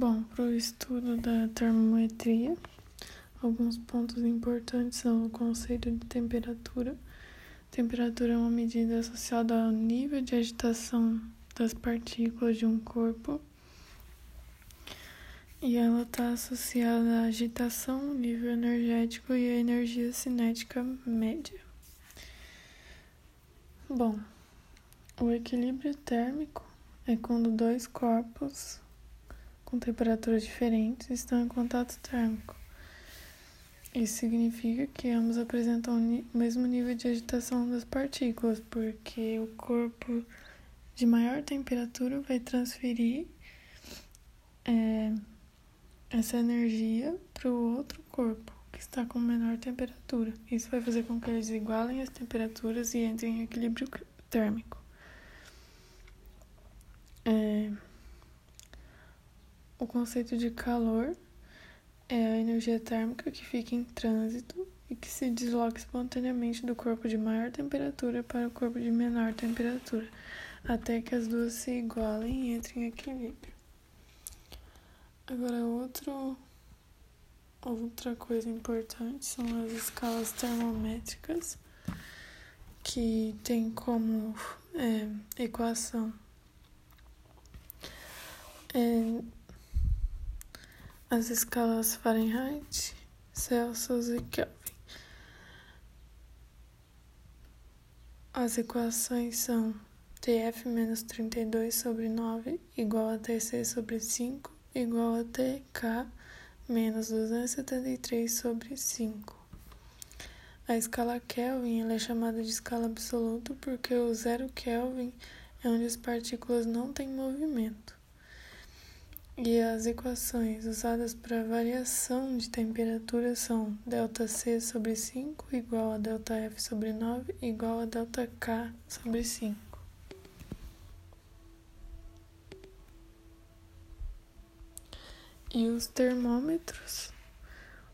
Bom, para o estudo da termometria, alguns pontos importantes são o conceito de temperatura. Temperatura é uma medida associada ao nível de agitação das partículas de um corpo e ela está associada à agitação, nível energético e à energia cinética média. Bom, o equilíbrio térmico é quando dois corpos com temperaturas diferentes estão em contato térmico. Isso significa que ambos apresentam o mesmo nível de agitação das partículas, porque o corpo de maior temperatura vai transferir é, essa energia para o outro corpo que está com menor temperatura. Isso vai fazer com que eles igualem as temperaturas e entrem em equilíbrio térmico. É, o conceito de calor é a energia térmica que fica em trânsito e que se desloca espontaneamente do corpo de maior temperatura para o corpo de menor temperatura, até que as duas se igualem e entrem em equilíbrio. Agora, outro, outra coisa importante são as escalas termométricas, que tem como é, equação é, as escalas Fahrenheit, Celsius e Kelvin. As equações são TF menos 32 sobre 9 igual a TC sobre 5 igual a TK menos 273 sobre 5. A escala Kelvin é chamada de escala absoluta porque o zero Kelvin é onde as partículas não têm movimento. E as equações usadas para variação de temperatura são ΔC sobre 5 igual a ΔF sobre 9 igual a ΔK sobre 5. E os termômetros?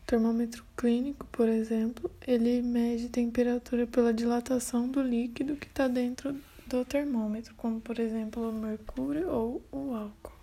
O termômetro clínico, por exemplo, ele mede temperatura pela dilatação do líquido que está dentro do termômetro, como por exemplo o mercúrio ou o álcool.